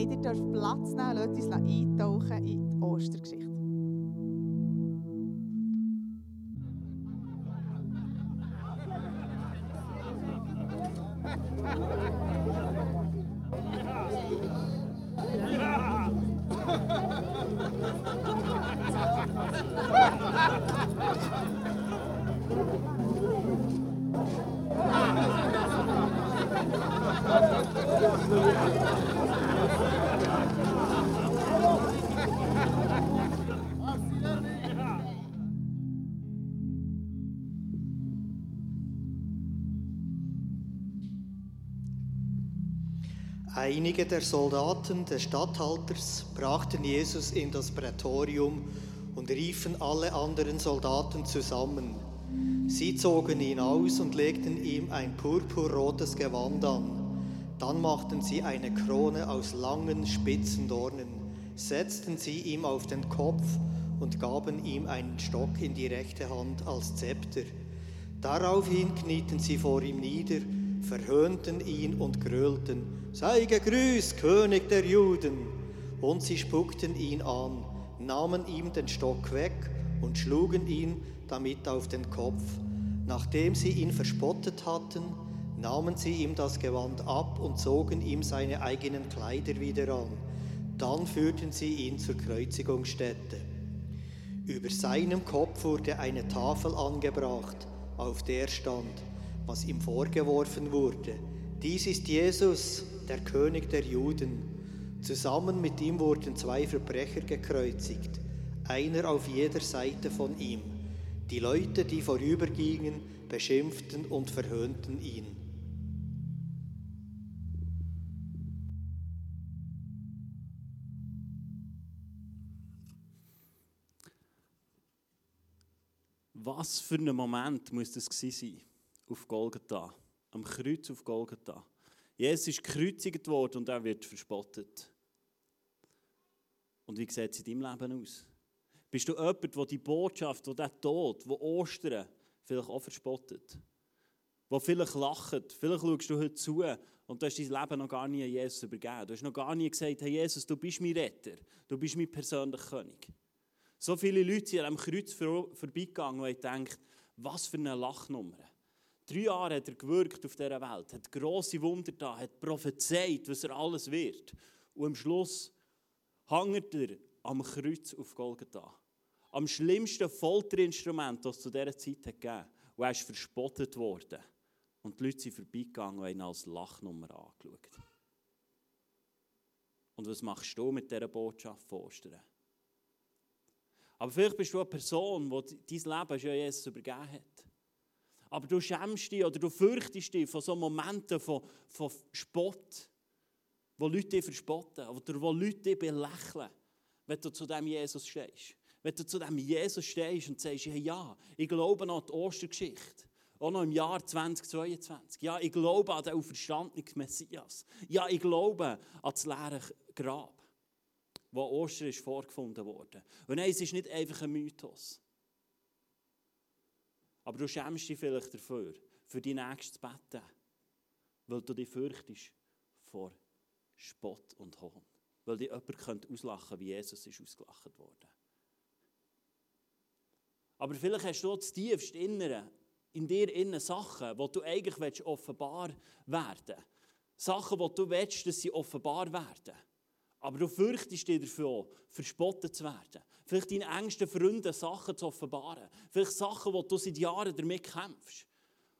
Hey, ihr dürft Platz nehmen, lasst uns eintauchen in die Ostergeschichte. Einige der Soldaten des Statthalters brachten Jesus in das Prätorium und riefen alle anderen Soldaten zusammen. Sie zogen ihn aus und legten ihm ein purpurrotes Gewand an. Dann machten sie eine Krone aus langen, spitzen Dornen, setzten sie ihm auf den Kopf und gaben ihm einen Stock in die rechte Hand als Zepter. Daraufhin knieten sie vor ihm nieder, verhöhnten ihn und grölten, sei gegrüßt, König der Juden. Und sie spuckten ihn an, nahmen ihm den Stock weg und schlugen ihn damit auf den Kopf. Nachdem sie ihn verspottet hatten, nahmen sie ihm das Gewand ab und zogen ihm seine eigenen Kleider wieder an. Dann führten sie ihn zur Kreuzigungsstätte. Über seinem Kopf wurde eine Tafel angebracht, auf der stand, was ihm vorgeworfen wurde. Dies ist Jesus, der König der Juden. Zusammen mit ihm wurden zwei Verbrecher gekreuzigt, einer auf jeder Seite von ihm. Die Leute, die vorübergingen, beschimpften und verhöhnten ihn. Was für ein Moment muss das sein auf Golgatha, am Kreuz auf Golgatha. Jesus ist gekreuzigt worden und er wird verspottet. Und wie sieht es in deinem Leben aus? Bist du jemand, der die Botschaft, der der Tod, der Ostern vielleicht auch verspottet? Wo vielleicht lacht, vielleicht schaust du heute zu und du hast dein Leben noch gar nie Jesus übergeben. Du hast noch gar nie gesagt, hey Jesus, du bist mein Retter, du bist mein persönlicher König. So viele Leute sind am Kreuz vorbeigegangen und haben gedacht, was für eine Lachnummer. Drei Jahre hat er gewirkt auf dieser Welt, hat grosse Wunder da, hat prophezeit, was er alles wird. Und am Schluss hängt er am Kreuz auf Golgatha. Am schlimmsten Folterinstrument, das es zu dieser Zeit hat gegeben Und er ist verspottet worden. Und die Leute sind vorbeigegangen und haben ihn als Lachnummer angeschaut. Und was machst du mit dieser Botschaft von Ostern? Aber vielleicht bist du eine Person, die dein Leben schon Jesus übergeben hat. Aber du schämst dich oder du fürchtest dich von so Momenten von, von Spott, wo Leute dich verspotten oder wo Leute dich belächeln, wenn du zu dem Jesus stehst. Wenn du zu dem Jesus stehst und sagst, hey, ja, ich glaube an die Ostergeschichte. Auch noch im Jahr 2022. Ja, ich glaube an den auferstandenen Messias. Ja, ich glaube an das leere Grab wo Ostern ist vorgefunden wurde. Und nein, es ist nicht einfach ein Mythos. Aber du schämst dich vielleicht dafür, für die nächste zu beten, weil du dich fürchtest vor Spott und Hohn. Weil dich jemand könnte auslachen wie Jesus ist ausgelacht worden. Aber vielleicht hast du das tiefste Innere, in dir innen Sachen, die du eigentlich offenbar werden willst. Sachen, die du willst, dass sie offenbar werden. Aber du fürchtest dich dafür, verspottet zu werden. Vielleicht deinen engsten Freunden Sachen zu offenbaren. Vielleicht Sachen, die du seit Jahren damit kämpfst.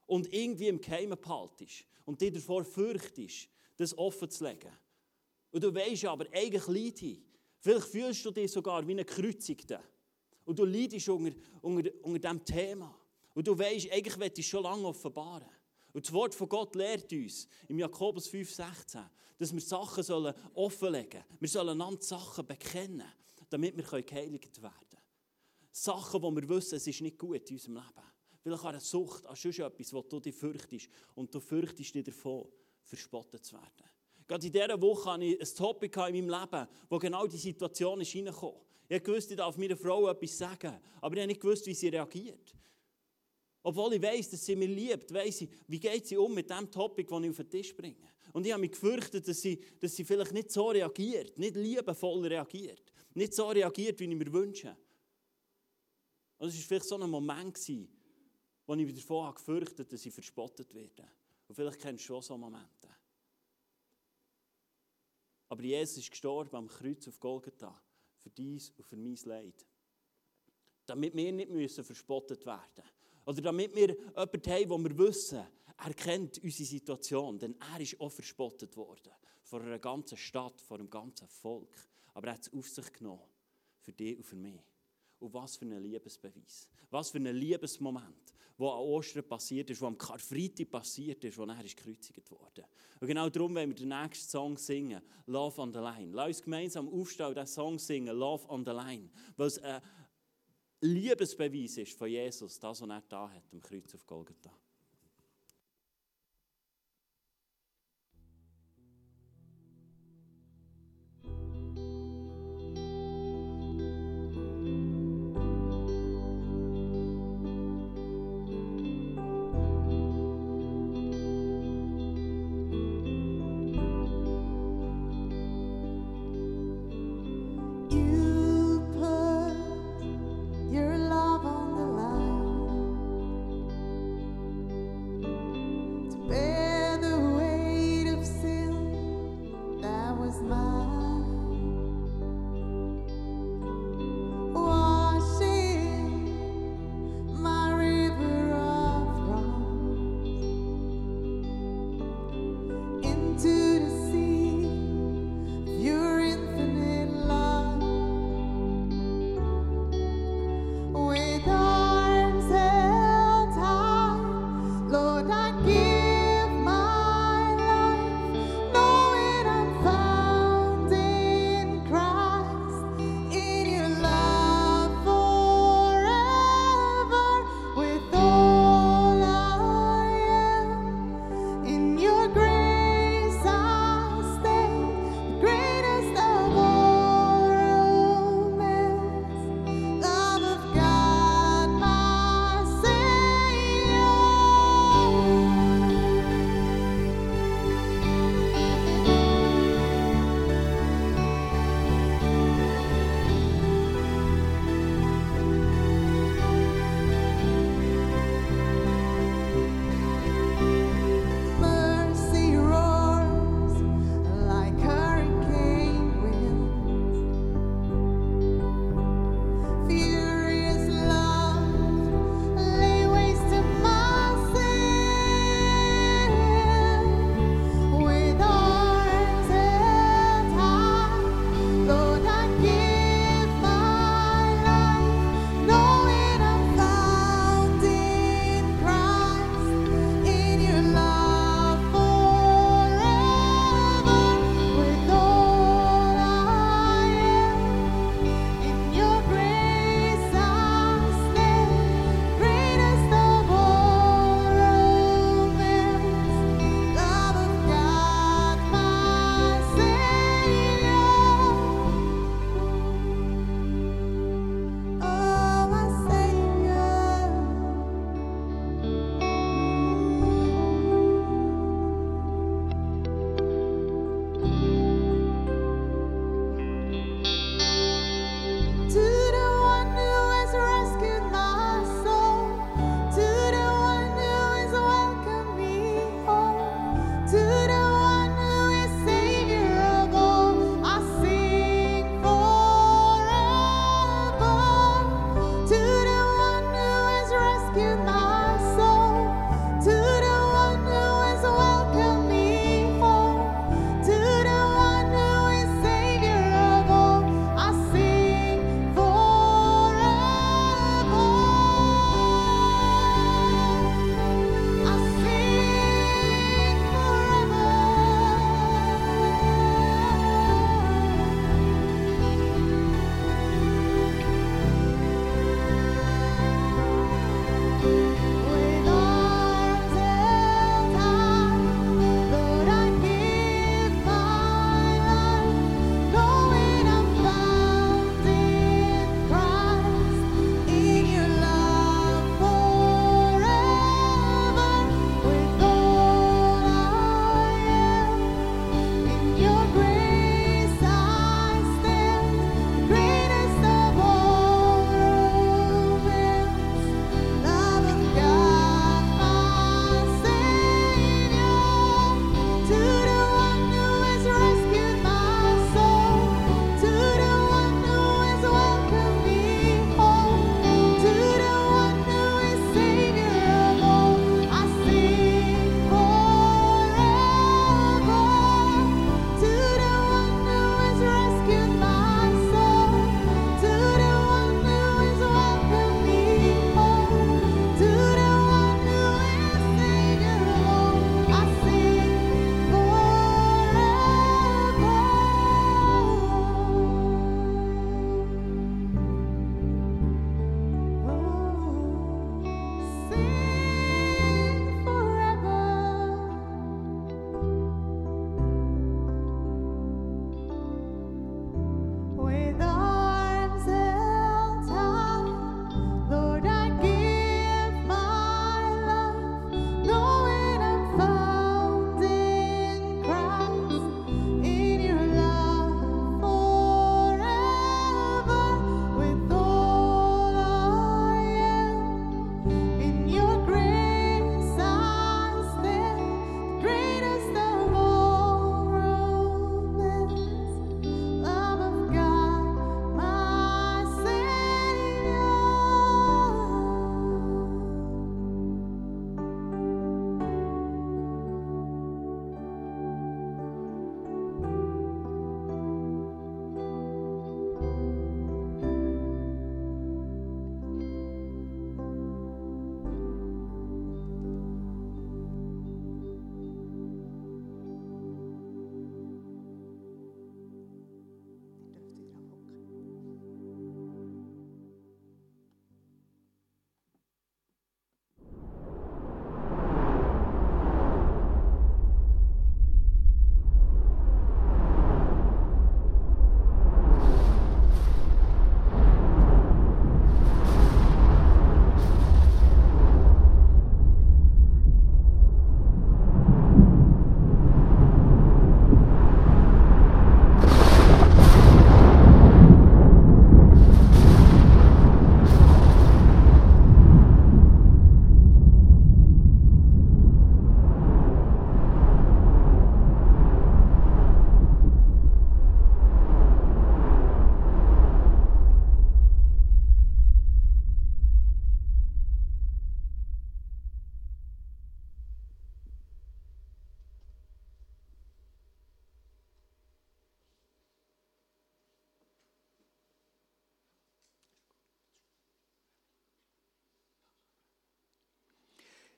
Und irgendwie im Geheimen behaltest. Und dich davor fürchtest, das offen zu legen. Und du weißt aber, eigentlich leide Vielleicht fühlst du dich sogar wie ein Kreuzigter. Und du leidest unter, unter, unter diesem Thema. Und du weißt, eigentlich möchte ich schon lange offenbaren. Und das Wort von Gott lehrt uns im Jakobus 5,16, dass wir Sachen sollen offenlegen sollen. Wir sollen einander Sachen bekennen, damit wir geheiligt werden können. Sachen, wo wir wissen, es ist nicht gut in unserem Leben. Vielleicht an einer Sucht, an sonst etwas, wo du dich fürchtest. Und du fürchtest dich davon, verspottet zu werden. Gerade in dieser Woche hatte ich ein Topic in meinem Leben, wo genau die Situation ist reingekommen. Ich wusste, ich darf meiner Frau etwas sagen, aber ich habe nicht gewusst, wie sie reagiert. Obwohl ich weiß, dass sie mich liebt, weiss ich, wie geht sie um mit dem Topic, das ich auf den Tisch bringe. Und ich habe mich gefürchtet, dass sie, dass sie vielleicht nicht so reagiert, nicht liebevoll reagiert, nicht so reagiert, wie ich mir wünsche. Und es war vielleicht so ein Moment, wo ich mich davon gefürchtet habe, dass sie verspottet werden. Und vielleicht kennst du schon so Momente. Aber Jesus ist gestorben am Kreuz auf Golgatha für dies und für mein Leid. Damit wir nicht müssen verspottet werden Oder damit wir jemanden haben, wo wir wissen, er kennt unsere Situation, denn er ist auch verspottet worden. Von einer ganzen Stadt, von einem ganzen Volk. Aber er hat es auf sich genommen. Für dich und für mich. Und was für ein Liebesbeweis. Was für ein Liebesmoment, wo an Ostern passiert ist, wo am Karfreitag passiert ist, wo er gekreuzigt wurde. Und genau darum wollen wir den nächsten Song singen, Love on the Line. Lass uns gemeinsam aufstehen und diesen Song singen, Love on the Line. Weil es ein Liebesbeweis ist von Jesus, das, was er da hat, am Kreuz auf Golgatha.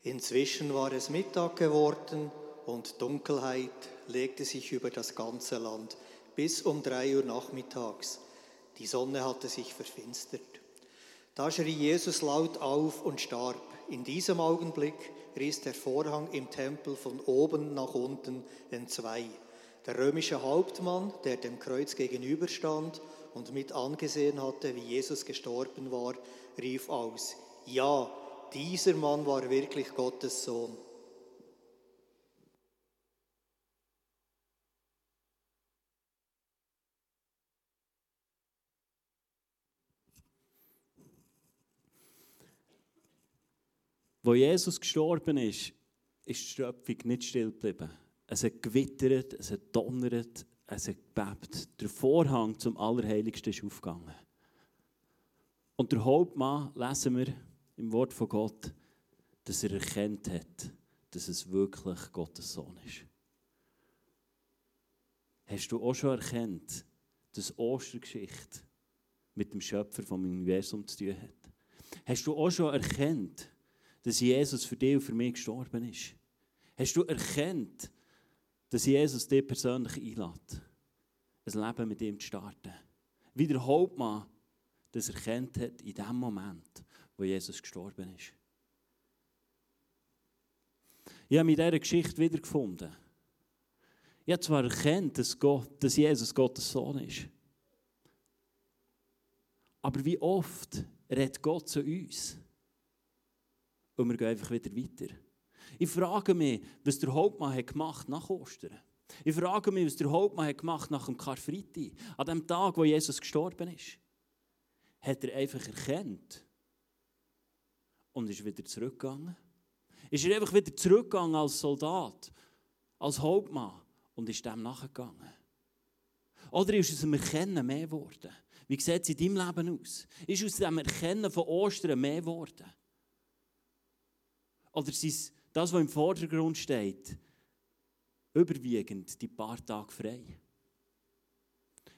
Inzwischen war es Mittag geworden und Dunkelheit legte sich über das ganze Land bis um drei Uhr nachmittags. Die Sonne hatte sich verfinstert. Da schrie Jesus laut auf und starb. In diesem Augenblick riss der Vorhang im Tempel von oben nach unten entzwei. Der römische Hauptmann, der dem Kreuz gegenüberstand und mit angesehen hatte, wie Jesus gestorben war, rief aus, ja, dieser Mann war wirklich Gottes Sohn. Wo Jesus gestorben ist, ist die Schöpfung nicht still geblieben. Es hat gewittert, es hat donnert, es hat gebebt. Der Vorhang zum Allerheiligsten ist aufgegangen. Und der Hauptmann, lesen wir im Wort von Gott, dass er erkennt hat, dass es wirklich Gottes Sohn ist. Hast du auch schon erkannt, dass Ostergeschichte mit dem Schöpfer vom Universum zu tun hat? Hast du auch schon erkannt, dass Jesus für dich und für mich gestorben ist? Hast du erkannt, dass Jesus dich persönlich einlädt, ein Leben mit ihm zu starten? Wie der Hauptmann das erkannt hat in dem Moment, wo Jesus gestorben ist. Ich habe mich in dieser Geschichte wiedergefunden. Ich habe zwar erkannt, dass, Gott, dass Jesus Gottes Sohn ist. Aber wie oft redet Gott zu uns? Und wir gehen einfach wieder weiter. Ich frage mich, was der Hauptmann hat gemacht nach Ostern. Ich frage mich, was der Hauptmann hat gemacht nach dem Karfreitag, an dem Tag, wo Jesus gestorben ist. Hat er einfach erkannt und ist wieder zurückgegangen? Ist er einfach wieder zurückgegangen als Soldat, als Hauptmann und ist dem nachgegangen? Oder ist aus dem Erkennen mehr geworden? Wie sieht es in deinem Leben aus? Ist aus dem Erkennen von Ostern mehr geworden? Oder ist das, was im Vordergrund steht, überwiegend die paar Tage frei?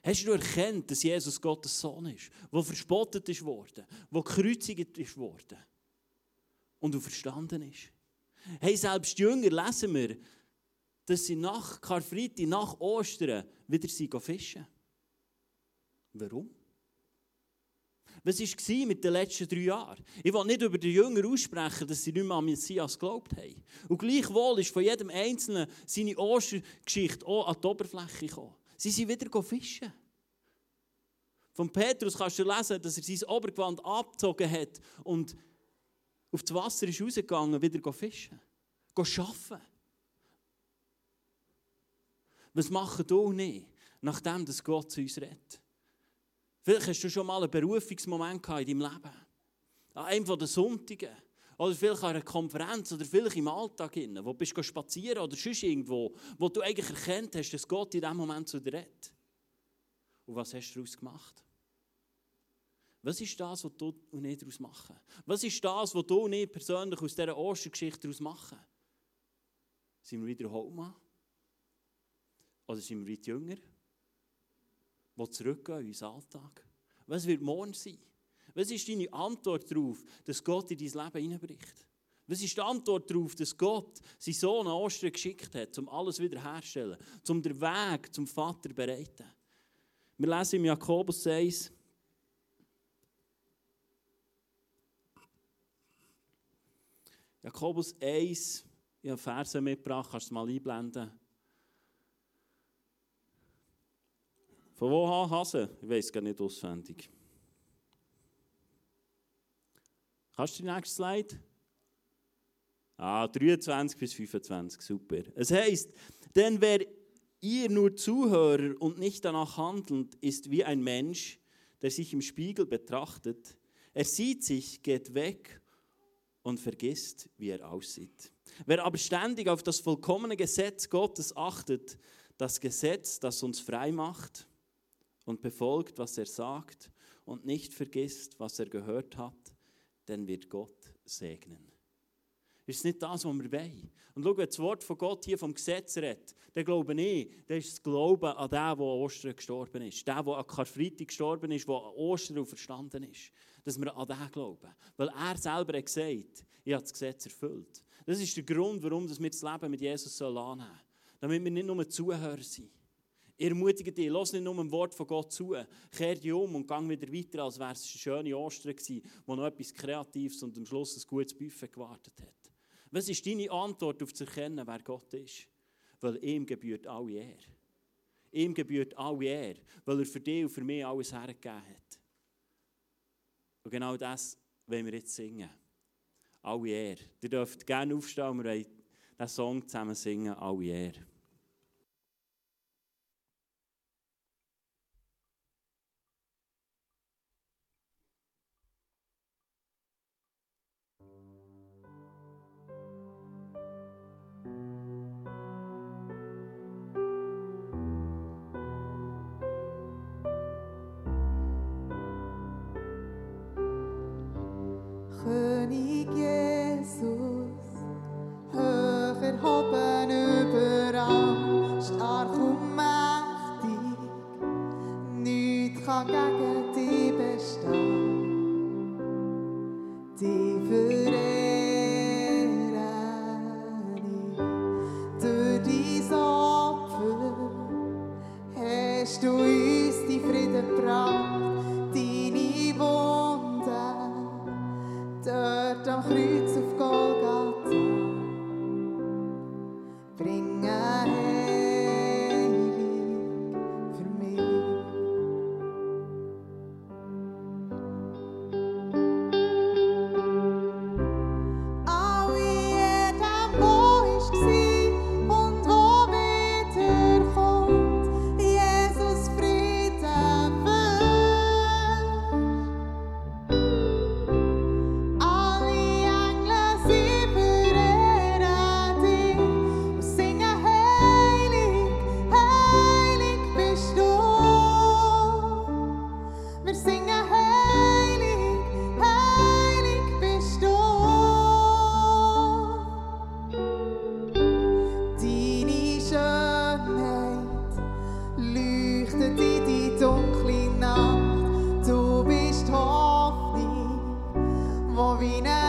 Hast du erkannt, dass Jesus Gottes Sohn ist, der verspottet ist worden, der gekreuzigt ist worden und du verstanden ist? Hey, selbst die Jünger lesen wir, dass sie nach Karfreitag, nach Ostern wieder fischen. Warum? Was war mit den letzten drei Jahren? Ich will nicht über die Jünger aussprechen, dass sie nicht mehr an Messias geglaubt haben. Und gleichwohl ist von jedem Einzelnen seine Ostergeschichte auch an die Oberfläche gekommen. Sie sind wieder fischen. Von Petrus kannst du lesen, dass er sein Obergewand abgezogen hat und auf das Wasser ist rausgegangen, wieder fischen. Arbeiten. Was machen du nicht, nachdem dass Gott zu uns redet? Vielleicht hast du schon mal einen Berufungsmoment in deinem Leben. An einem der Sonntage. Oder vielleicht an einer Konferenz oder vielleicht im Alltag, wo du bist spazieren oder sonst irgendwo, wo du eigentlich erkannt hast, dass Gott in diesem Moment zu dir redet. Und was hast du daraus gemacht? Was ist das, was du und ich daraus machen? Was ist das, was du und ich persönlich aus dieser Ostergeschichte daraus machen? Sind wir wieder Hauptmann? Oder sind wir wieder Jünger? die zurückgehen in unseren Alltag? Was wird morgen sein? Was ist deine Antwort darauf, dass Gott in dein Leben hineinbricht? Was ist die Antwort darauf, dass Gott seinen Sohn an Ostern geschickt hat, um alles wiederherzustellen, um den Weg zum Vater zu bereiten? Wir lesen im Jakobus 1, Jakobus 1, ich habe Verse mitgebracht, kannst du mal einblenden. Von wo an Hase? Ich weiß gar nicht auswendig. Kannst du die nächste Slide? Ah, 23 bis 25, super. Es heißt, denn wer ihr nur Zuhörer und nicht danach handelt, ist wie ein Mensch, der sich im Spiegel betrachtet. Er sieht sich, geht weg und vergisst, wie er aussieht. Wer aber ständig auf das vollkommene Gesetz Gottes achtet, das Gesetz, das uns frei macht, und befolgt, was er sagt und nicht vergisst, was er gehört hat, dann wird Gott segnen. Ist nicht das, was wir wollen? Und schau, wenn das Wort von Gott hier vom Gesetz redet, dann glaube ich, das ist das Glauben an den, der an Ostern gestorben ist. Der, der an Karfreitag gestorben ist, der an Ostern verstanden ist. Dass wir an den glauben. Weil er selber hat gesagt, ich habe das Gesetz erfüllt. Das ist der Grund, warum wir das Leben mit Jesus annehmen sollen. Damit wir nicht nur Zuhörer sind. Ermutige dich, lass nicht nur ein Wort von Gott zu, kehr dich um und gang wieder weiter, als wäre es eine schöne Ostern gewesen, wo noch etwas Kreatives und am Schluss ein gutes Buffet gewartet hat. Was ist deine Antwort auf zu erkennen, wer Gott ist? Weil ihm gebührt alle Ehre. Ihm gebührt alle Ehre, weil er für dich und für mich alles hergegeben hat. Und genau das wollen wir jetzt singen. Alle Ehre. Ihr dürft gerne aufstehen und wir wollen diesen Song zusammen singen. Alle Ehre. König Jesus, hoch erhoben wo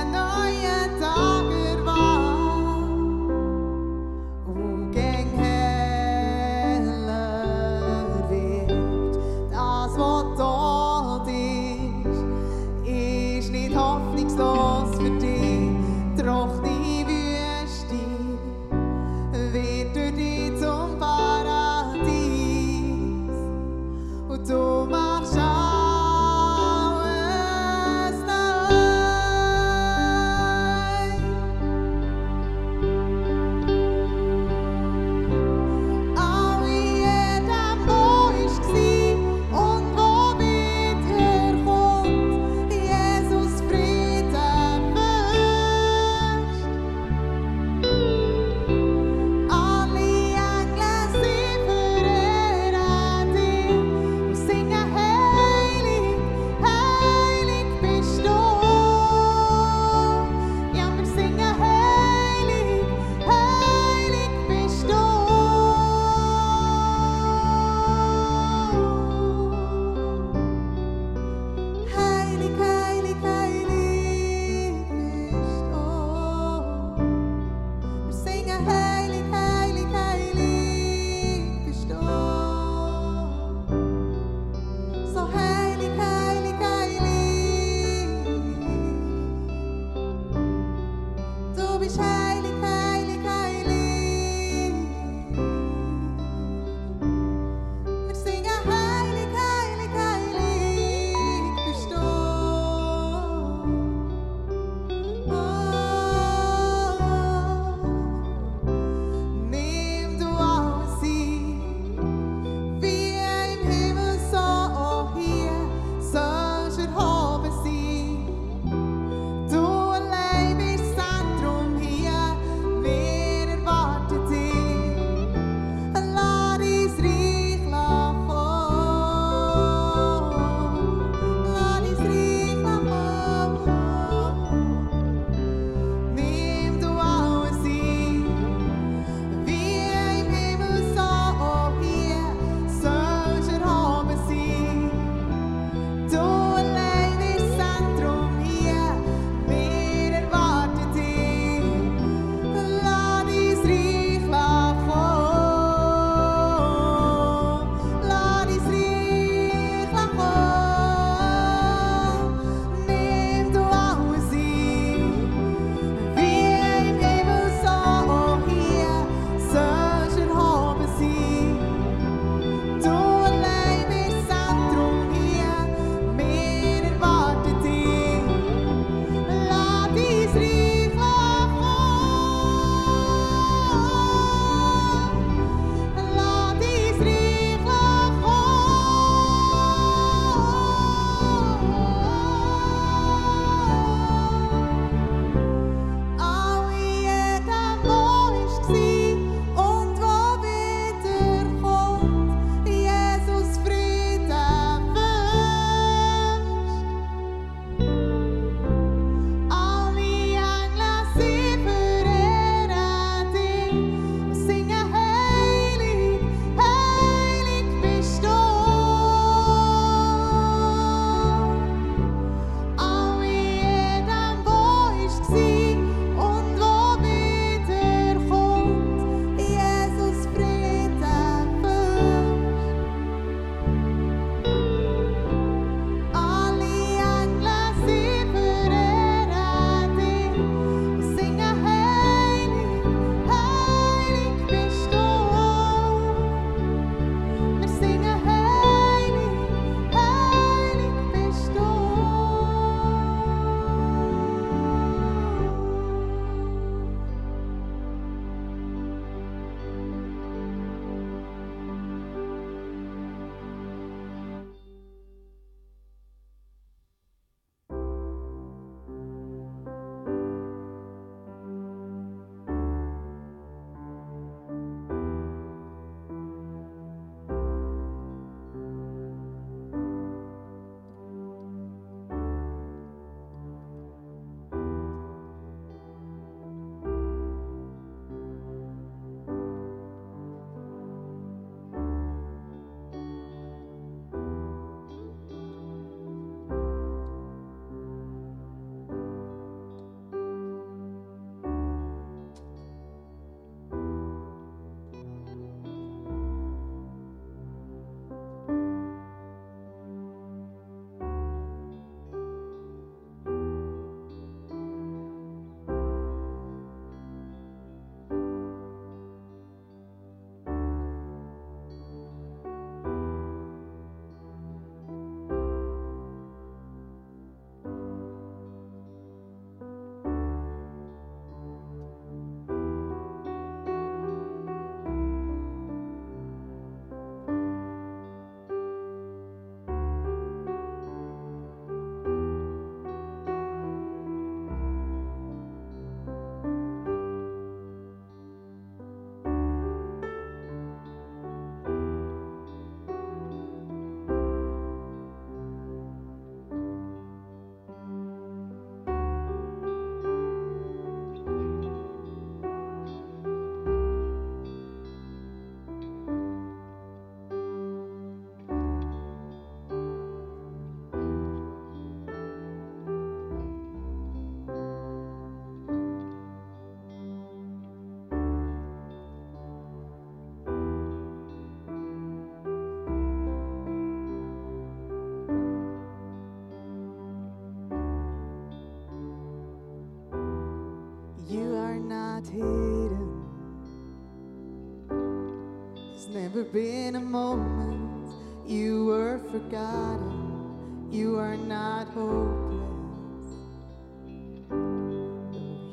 never been a moment you were forgotten. You are not hopeless.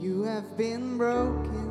You have been broken,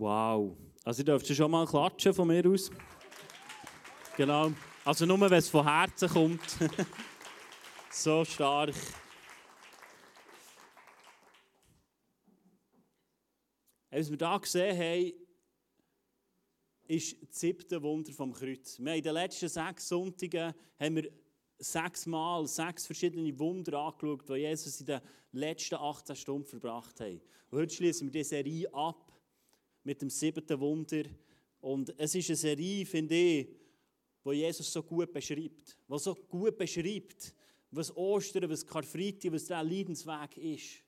Wow. Also, ihr dürft schon mal klatschen von mir aus. Genau. Also, nur wenn es von Herzen kommt. so stark. Was wir hier gesehen haben, ist das siebte Wunder vom Kreuz. Wir haben in den letzten sechs Sonntagen haben wir sechsmal sechs verschiedene Wunder angeschaut, die Jesus in den letzten 18 Stunden verbracht hat. Und heute schließen wir diese Serie ab mit dem siebten Wunder. Und es ist eine Serie, finde ich, die Jesus so gut beschreibt. Die so gut beschreibt, was Ostern, was Karfreitag, was der Leidensweg ist.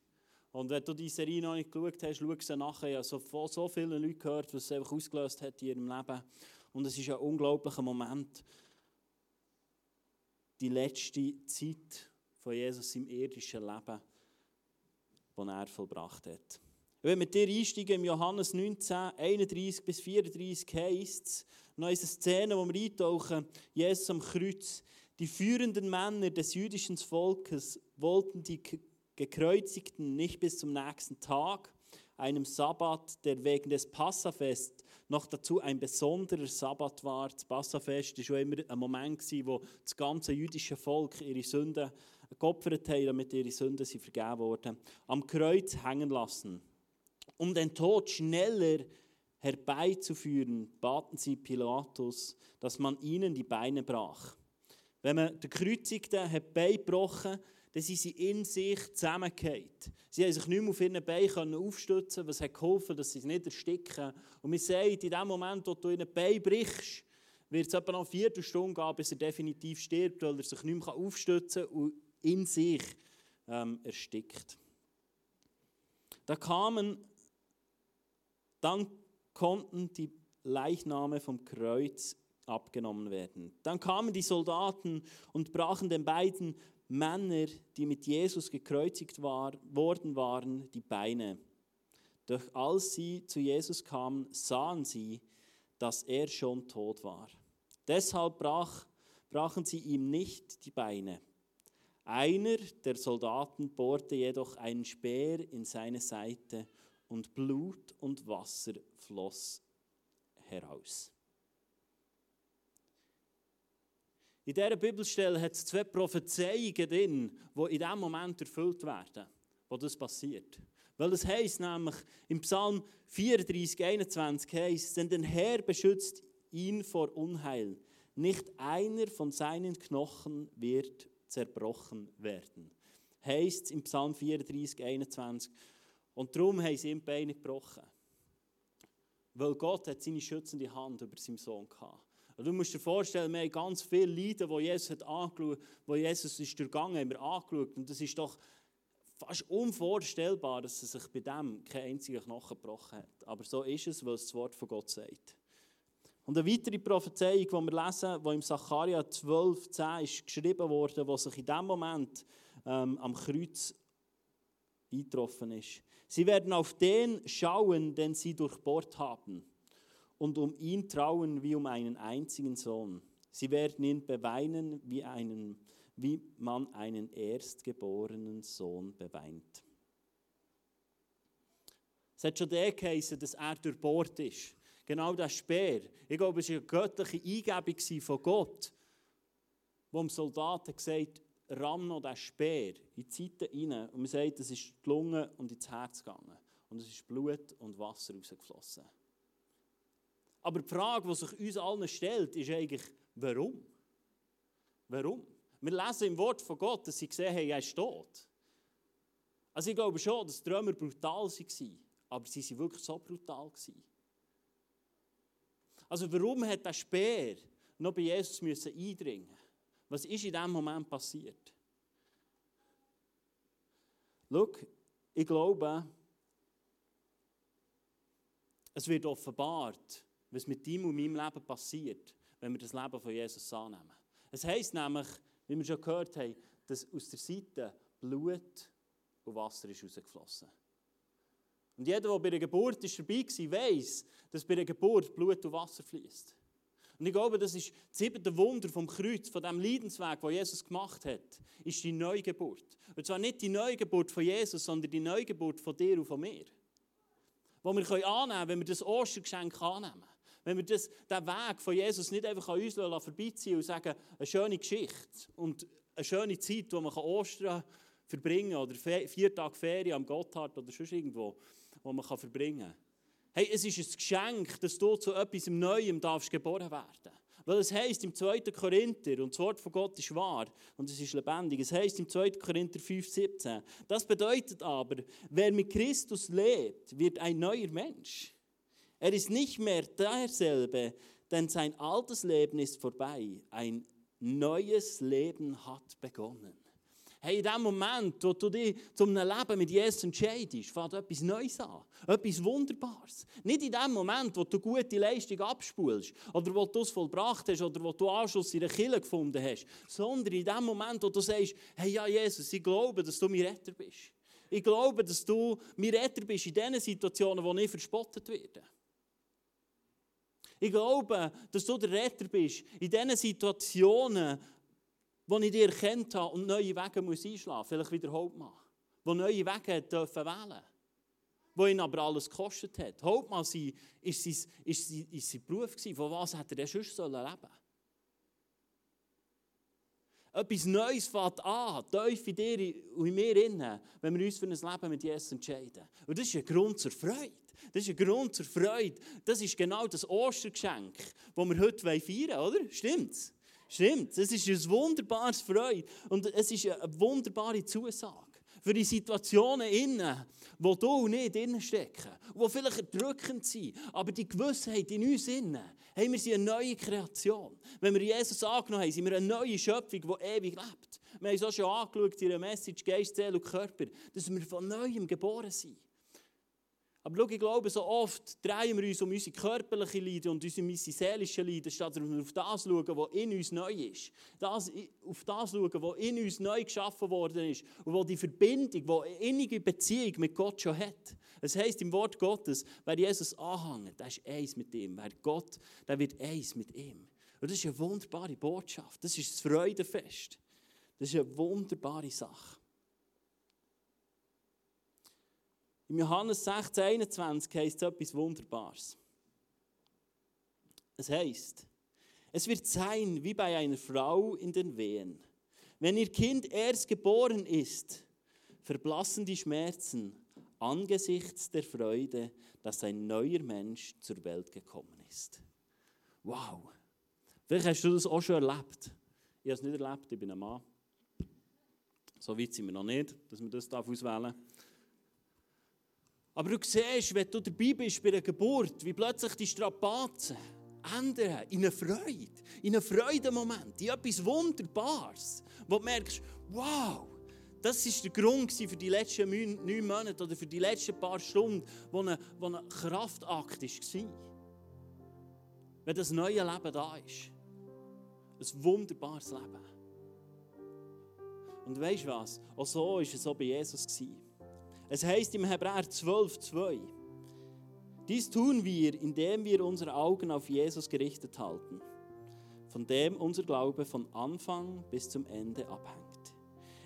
Und wenn du diese Serie noch nicht geschaut hast, schau sie nachher. Ich habe so, von so vielen Leuten gehört, was es einfach ausgelöst hat in ihrem Leben. Und es ist ein unglaublicher Moment. Die letzte Zeit von Jesus im irdischen Leben den er vollbracht hat. Wenn wir dir einsteigen, im Johannes 19, 31 bis 34 heisst es, noch eine Szene, wo wir eintauchen, Jesus am Kreuz. Die führenden Männer des jüdischen Volkes wollten die Gekreuzigten nicht bis zum nächsten Tag, einem Sabbat, der wegen des Passafest noch dazu ein besonderer Sabbat war. Das Passafest war schon immer ein Moment, wo das ganze jüdische Volk ihre Sünden geopfert haben, damit ihre Sünden vergeben wurden, am Kreuz hängen lassen. Um den Tod schneller herbeizuführen, baten sie Pilatus, dass man ihnen die Beine brach. Wenn man den Kreuzigten herbeigebrochen dann sind sie in sich zusammengefallen. Sie haben sich nicht mehr auf ihren Beinen aufstützen was hat geholfen, dass sie nicht ersticken. Und wir sehen, in dem Moment, wo du ihnen Bein brichst, wird es etwa noch eine Viertelstunde gehen, bis er definitiv stirbt, weil er sich nicht mehr aufstützen kann und in sich ähm, erstickt. Da kamen, dann konnten die Leichname vom Kreuz abgenommen werden. Dann kamen die Soldaten und brachen den beiden Männer, die mit Jesus gekreuzigt war, worden waren, die Beine. Doch als sie zu Jesus kamen, sahen sie, dass er schon tot war. Deshalb brach, brachen sie ihm nicht die Beine. Einer der Soldaten bohrte jedoch einen Speer in seine Seite und Blut und Wasser floss heraus. In dieser Bibelstelle hat es zwei Prophezeiungen drin, die in diesem Moment erfüllt werden, wo das passiert. Weil es heißt nämlich im Psalm 34, 21 heißt, denn der Herr beschützt ihn vor Unheil. Nicht einer von seinen Knochen wird zerbrochen werden. Heißt im Psalm 34, 21. Und darum haben sie ihm die Beine gebrochen. Weil Gott hat seine schützende Hand über seinen Sohn gehabt. Und du musst dir vorstellen, wir haben ganz viele Leiden, die Jesus hat angeschaut, wo Jesus ist durchgegangen, haben wir angeschaut. Und das ist doch fast unvorstellbar, dass er sich bei dem kein einziger Knochen gebrochen hat. Aber so ist es, weil es das Wort von Gott sagt. Und eine weitere Prophezeiung, die wir lesen, die im Sacharja 12, 10 ist geschrieben wurde, wo sich in dem Moment ähm, am Kreuz eingetroffen ist. Sie werden auf den schauen, den sie durchbohrt haben und um ihn trauen wie um einen einzigen Sohn. Sie werden ihn beweinen, wie, einen, wie man einen erstgeborenen Sohn beweint. Es hat schon der geheißen, dass er durchbohrt ist. Genau das Speer. Ich glaube, es war eine göttliche Eingebung von Gott, wo dem Soldaten gesagt ramm noch den Speer in die Seite rein. Und man sagt, es ist die Lunge und ins Herz gegangen. Und es ist Blut und Wasser rausgeflossen. Aber die Frage, die sich uns allen stellt, ist eigentlich, warum? Warum? Wir lesen im Wort von Gott, dass sie gesehen haben, er ist tot. Also ich glaube schon, dass die Römer brutal waren, aber sie waren wirklich so brutal. Also warum hat der Speer noch bei Jesus müssen eindringen Was ist in diesem Moment passiert? Schau, ich glaube, es wird offenbart, was mit deinem und meinem Leben passiert, wenn wir das Leben von Jesus annehmen. Es heisst nämlich, wie wir schon gehört haben, dass aus der Seite Blut und Wasser ist rausgeflossen. Und jeder, der bei der Geburt ist dabei war, weiß, dass bei der Geburt Blut und Wasser fließt. Und ich glaube, das ist das siebte Wunder vom Kreuz, von dem Leidensweg, den Jesus gemacht hat, ist die Neugeburt. Und zwar nicht die Neugeburt von Jesus, sondern die Neugeburt von dir und von mir. Die wir annehmen können, wenn wir das Ostergeschenk annehmen. Wenn wir das, den Weg von Jesus nicht einfach an uns vorbeiziehen und sagen, eine schöne Geschichte und eine schöne Zeit, wo man Ostern verbringen kann oder vier Tage Ferien am Gotthard oder sonst irgendwo, wo man verbringen kann. Hey, es ist ein Geschenk, dass du zu etwas Neuem darfst geboren werden weil es heißt im 2. Korinther, und das Wort von Gott ist wahr und es ist lebendig, es heißt im 2. Korinther 5,17, das bedeutet aber, wer mit Christus lebt, wird ein neuer Mensch. Er ist nicht mehr derselbe, denn sein altes Leben ist vorbei. Ein neues Leben hat begonnen. Hey, in dem Moment, wo du dich zum Leben mit Jesus entscheidest, fängt etwas Neues an. Etwas Wunderbares. Nicht in dem Moment, wo du gute Leistung abspulst oder wo du es vollbracht hast oder wo du Anschluss in der Kirche gefunden hast, sondern in dem Moment, wo du sagst, hey, ja, Jesus, ich glaube, dass du mein Retter bist. Ich glaube, dass du mein Retter bist in den Situationen, wo ich verspottet werde. Ich glaube, dass du der Retter bist in den Situationen, wo ich dich erkannt habe und neue Wege muss einschlagen vielleicht wieder Hauptmann, wo neue Wege dürfen wählen wo ihn aber alles gekostet hat. Hauptmann sein, ist sein, ist sein, ist sein Beruf gewesen. Von was hätte er denn sonst leben sollen? Etwas Neues fängt an, tief in dir und in mir innen, wenn wir uns für ein Leben mit Jesus entscheiden. Und das ist ein Grund zur Freude. Das ist ein Grund zur Freude. Das ist genau das Ostergeschenk, das wir heute feiern wollen, oder? Stimmt's? Stimmt, es ist ein wunderbares Freude und es ist eine wunderbare Zusage für die Situationen innen, wo du und ich drinnen stecken, die vielleicht erdrückend sind, aber die Gewissheit in uns innen, hey, wir sind eine neue Kreation. Wenn wir Jesus angenommen haben, sind wir eine neue Schöpfung, die ewig lebt. Wir haben es auch schon angeschaut in der Message Geist, Seele und Körper, dass wir von Neuem geboren sind. Aber schau, ich glaube, so oft drehen wir uns um unsere körperliche Leiden und unsere seelische Leiden, statt dass wir auf das schauen, was in uns neu ist. Das, auf das schauen, was in uns neu geschaffen worden ist und wo die Verbindung, die innige Beziehung mit Gott schon hat. Es heisst im Wort Gottes, wer Jesus anhängt, der ist eins mit ihm. Wer Gott, der wird eins mit ihm. Und das ist eine wunderbare Botschaft. Das ist das Freudenfest. Das ist eine wunderbare Sache. Im Johannes 16, 21 heißt es etwas Wunderbares. Es heißt, es wird sein wie bei einer Frau in den Wehen. Wenn ihr Kind erst geboren ist, verblassen die Schmerzen angesichts der Freude, dass ein neuer Mensch zur Welt gekommen ist. Wow! Vielleicht hast du das auch schon erlebt. Ich habe es nicht erlebt, ich bin ein Mann. So weit sind wir noch nicht, dass man das auswählen darf. Aber du siehst, wenn du dabei bist bei der Geburt, wie plötzlich die Strapazen ändern in eine Freude, in einen Freudenmoment, in etwas Wunderbares, wo du merkst, wow, das war der Grund für die letzten neun Monate oder für die letzten paar Stunden, wo ein, wo ein Kraftakt war. Wenn das neue Leben da ist. Ein wunderbares Leben. Und weißt du was? Auch so war es auch bei Jesus. Es heißt im Hebräer 12,2: Dies tun wir, indem wir unsere Augen auf Jesus gerichtet halten, von dem unser Glaube von Anfang bis zum Ende abhängt.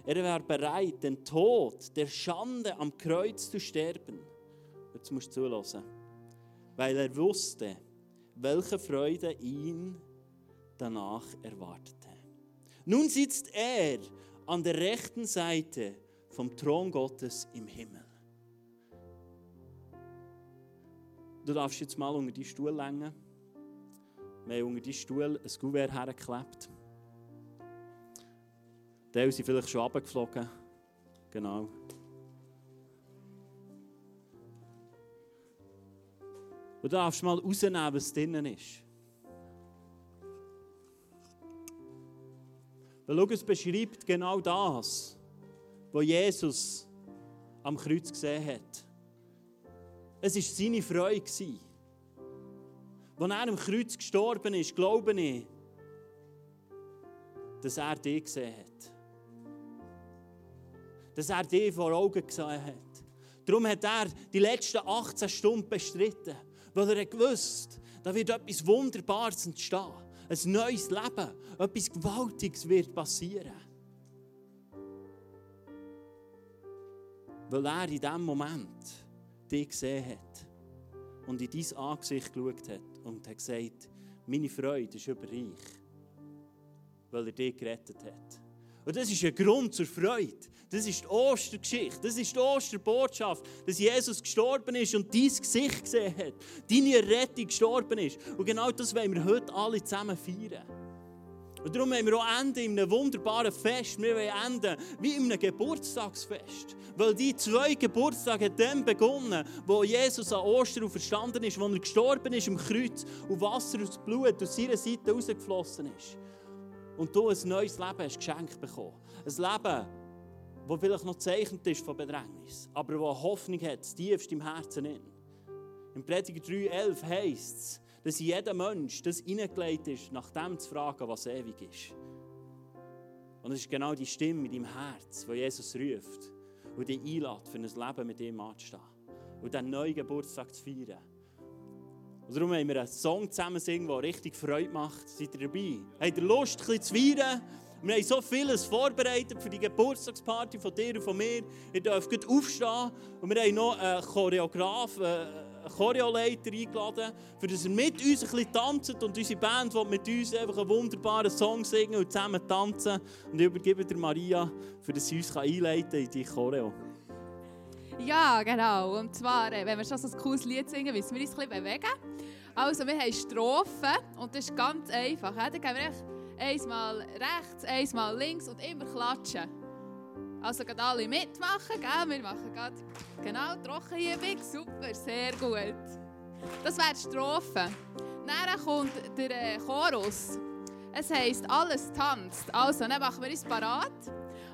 Er war bereit, den Tod der Schande am Kreuz zu sterben. Jetzt musst du zulassen. Weil er wusste, welche Freude ihn danach erwartete. Nun sitzt er an der rechten Seite vom Thron Gottes im Himmel. Du darfst jetzt mal unter die Stuhl längen. Wir haben unter die Stuhl ein Kuvert hergeklebt. Die sind vielleicht schon runtergeflogen. Genau. Du darfst mal rausnehmen, was drinnen ist. Weil schau, es beschreibt genau das wo Jesus am Kreuz gesehen hat. Es war seine Freude. Als er am Kreuz gestorben ist, glaube ich, dass er dich gesehen hat. Dass er dich vor Augen gesehen hat. Darum hat er die letzten 18 Stunden bestritten, weil er gewusst da wird etwas Wunderbares entstehen. Ein neues Leben, etwas Gewaltiges wird passieren. Weil er in diesem Moment dich gesehen hat und in dein Angesicht geschaut hat und hat gesagt, meine Freude ist überreich, weil er dich gerettet hat. Und das ist ein Grund zur Freude. Das ist die Ostergeschichte, das ist die Osterbotschaft, dass Jesus gestorben ist und dein Gesicht gesehen hat, deine Rettung gestorben ist. Und genau das wollen wir heute alle zusammen feiern. Und darum wollen wir auch enden in einem wunderbaren Fest. Wir wollen enden wie in einem Geburtstagsfest. Weil die zwei Geburtstage dann begonnen, wo Jesus an Ostern verstanden ist, wo er gestorben ist im Kreuz und Wasser aus Blut aus seiner Seite rausgeflossen ist. Und du ein neues Leben hast geschenkt bekommen. Ein Leben, das vielleicht noch zeichnet ist von Bedrängnis, aber das Hoffnung hat, tiefst im Herzen. In. Im Prediger 3,11 heisst es, dass jeder Mensch das hineingelegt ist, nach dem zu fragen, was ewig ist. Und es ist genau die Stimme in deinem Herz, die Jesus ruft. und dich einlädt, für ein Leben mit ihm anzustehen und diesen neuen Geburtstag zu feiern. Und darum haben wir einen Song zusammen singen, der richtig Freude macht. Seid ihr dabei? Habt ihr Lust, ein zu feiern? Wir haben so vieles vorbereitet für die Geburtstagsparty von dir und von mir. Ihr dürft gut aufstehen. Und wir haben noch einen Choreograf, äh, einen Choreoleiter eingeladen, für dass er mit uns ein bisschen tanzt. Und unsere Band will mit uns einfach einen wunderbaren Song singen und zusammen tanzen. Und ich übergebe der Maria, für dass sie uns einleiten kann in die Choreo. Ja, genau. Und zwar, äh, wenn wir schon so ein cooles Lied singen, müssen wir uns ein bisschen bewegen. Also, wir haben Strophen und das ist ganz einfach. Dann gehen wir einmal rechts, einmal links und immer klatschen. Also, gerade alle mitmachen, gell? Wir machen gerade genau Trockenübung. Super, sehr gut. Das wäre die Strophe. Dann kommt der äh, Chorus. Es heisst, alles tanzt. Also, dann machen wir uns parat.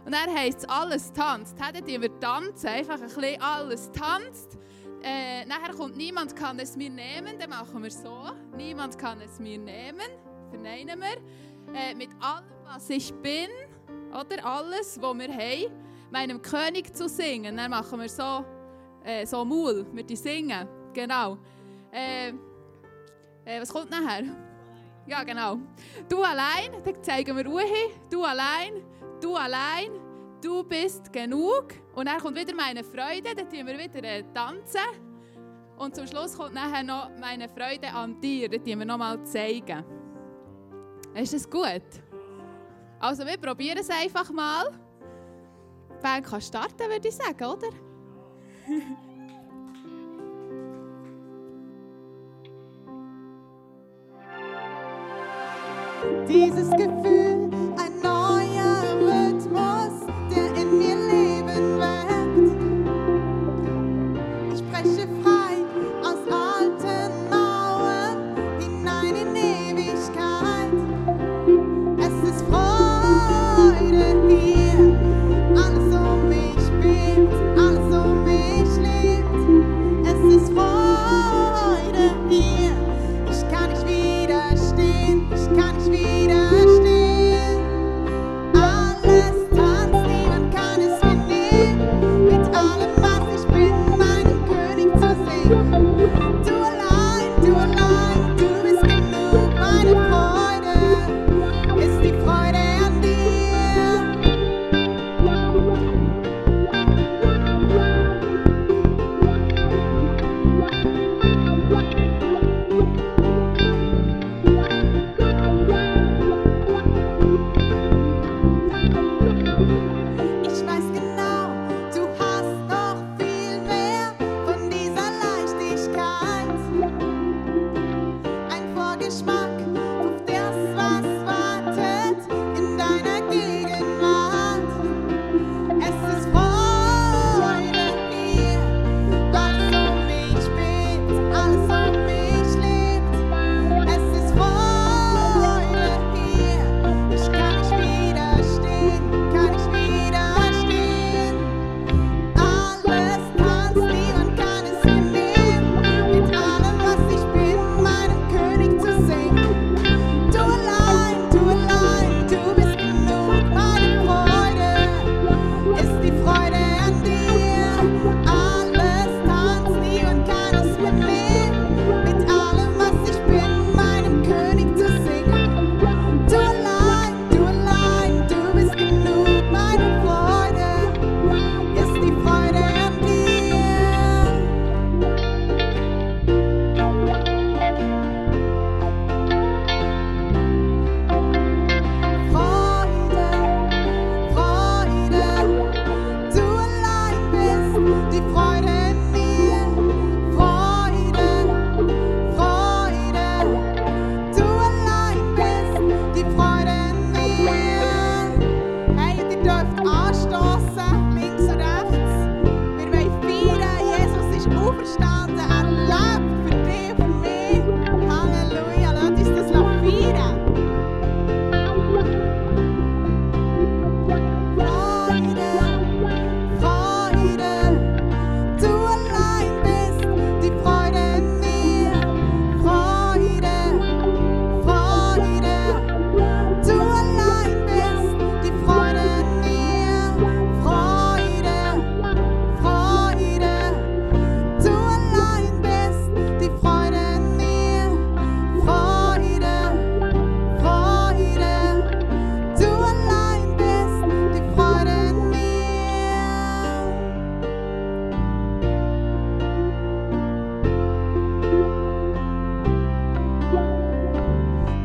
Und dann heisst es, alles tanzt. Dann wir tanzen, einfach ein bisschen alles tanzt. Äh, nachher kommt, niemand kann es mir nehmen, dann machen wir so. Niemand kann es mir nehmen, verneinen wir. Äh, mit allem, was ich bin, oder alles, was wir haben, meinem König zu singen. Dann machen wir so, äh, so Mul, wir die singen. Genau. Äh, äh, was kommt nachher? Ja, genau. Du allein, dann zeigen wir Ruhe. Du allein, du allein, du bist genug. Und dann kommt wieder meine Freude, dann tun wir wieder äh, tanzen. Und zum Schluss kommt nachher noch meine Freude an dir, tun wir nochmal zeigen. Ist das gut? Also wir probieren es einfach mal. Band kann starten, würde ich sagen, oder? Dieses Gefühl,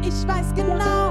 Ich weiß genau.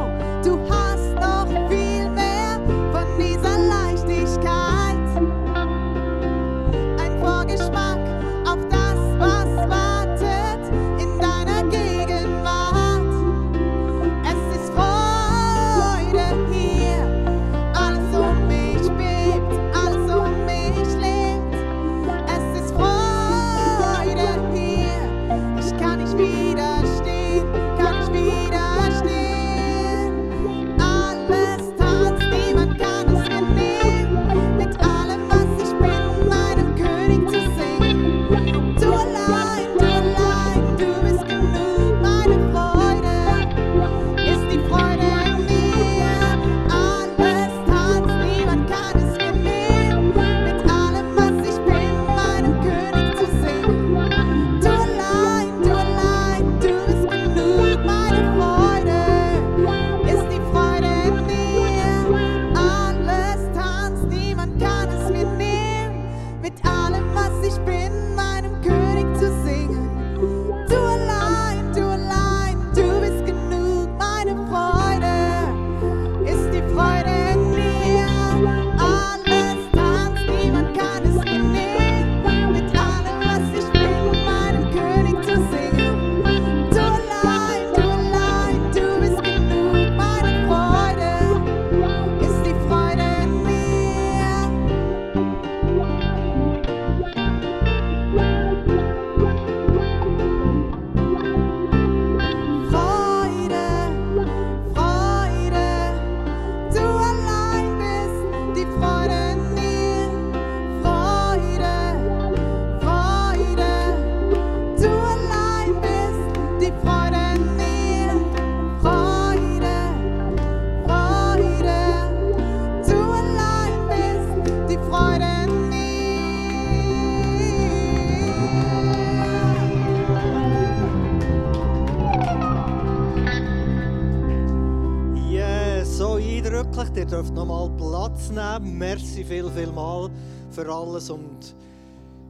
Für alles. Und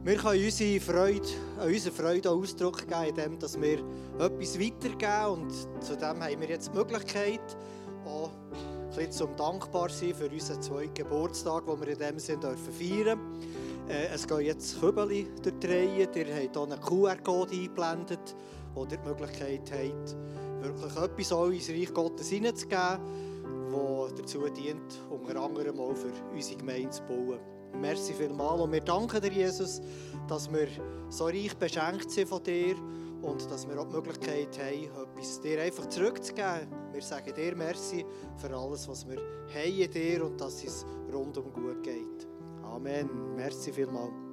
wir können unsere Freude, an unserer Freude Ausdruck geben, indem dass wir etwas weitergeben. Und zudem haben wir jetzt die Möglichkeit, auch ein bisschen zum dankbar sein für unseren zweiten Geburtstag, den wir in dem Sinne dürfen feiern äh, Es gehen jetzt Kübeli durch die Reihe. Ihr habt hier einen QR-Code eingeblendet, wo ihr die Möglichkeit habt, wirklich etwas auch ins Reich Gottes hineinzugeben, das dazu dient, unter anderem auch für unsere Gemeinde zu bauen. Merci vielmals und wir danken dir, Jesus, dass wir so reich beschenkt sind von dir und dass wir auch die Möglichkeit haben, etwas dir einfach zurückzugeben. Wir sagen dir Merci für alles, was wir haben in dir und dass es rundum gut geht. Amen. Merci vielmals.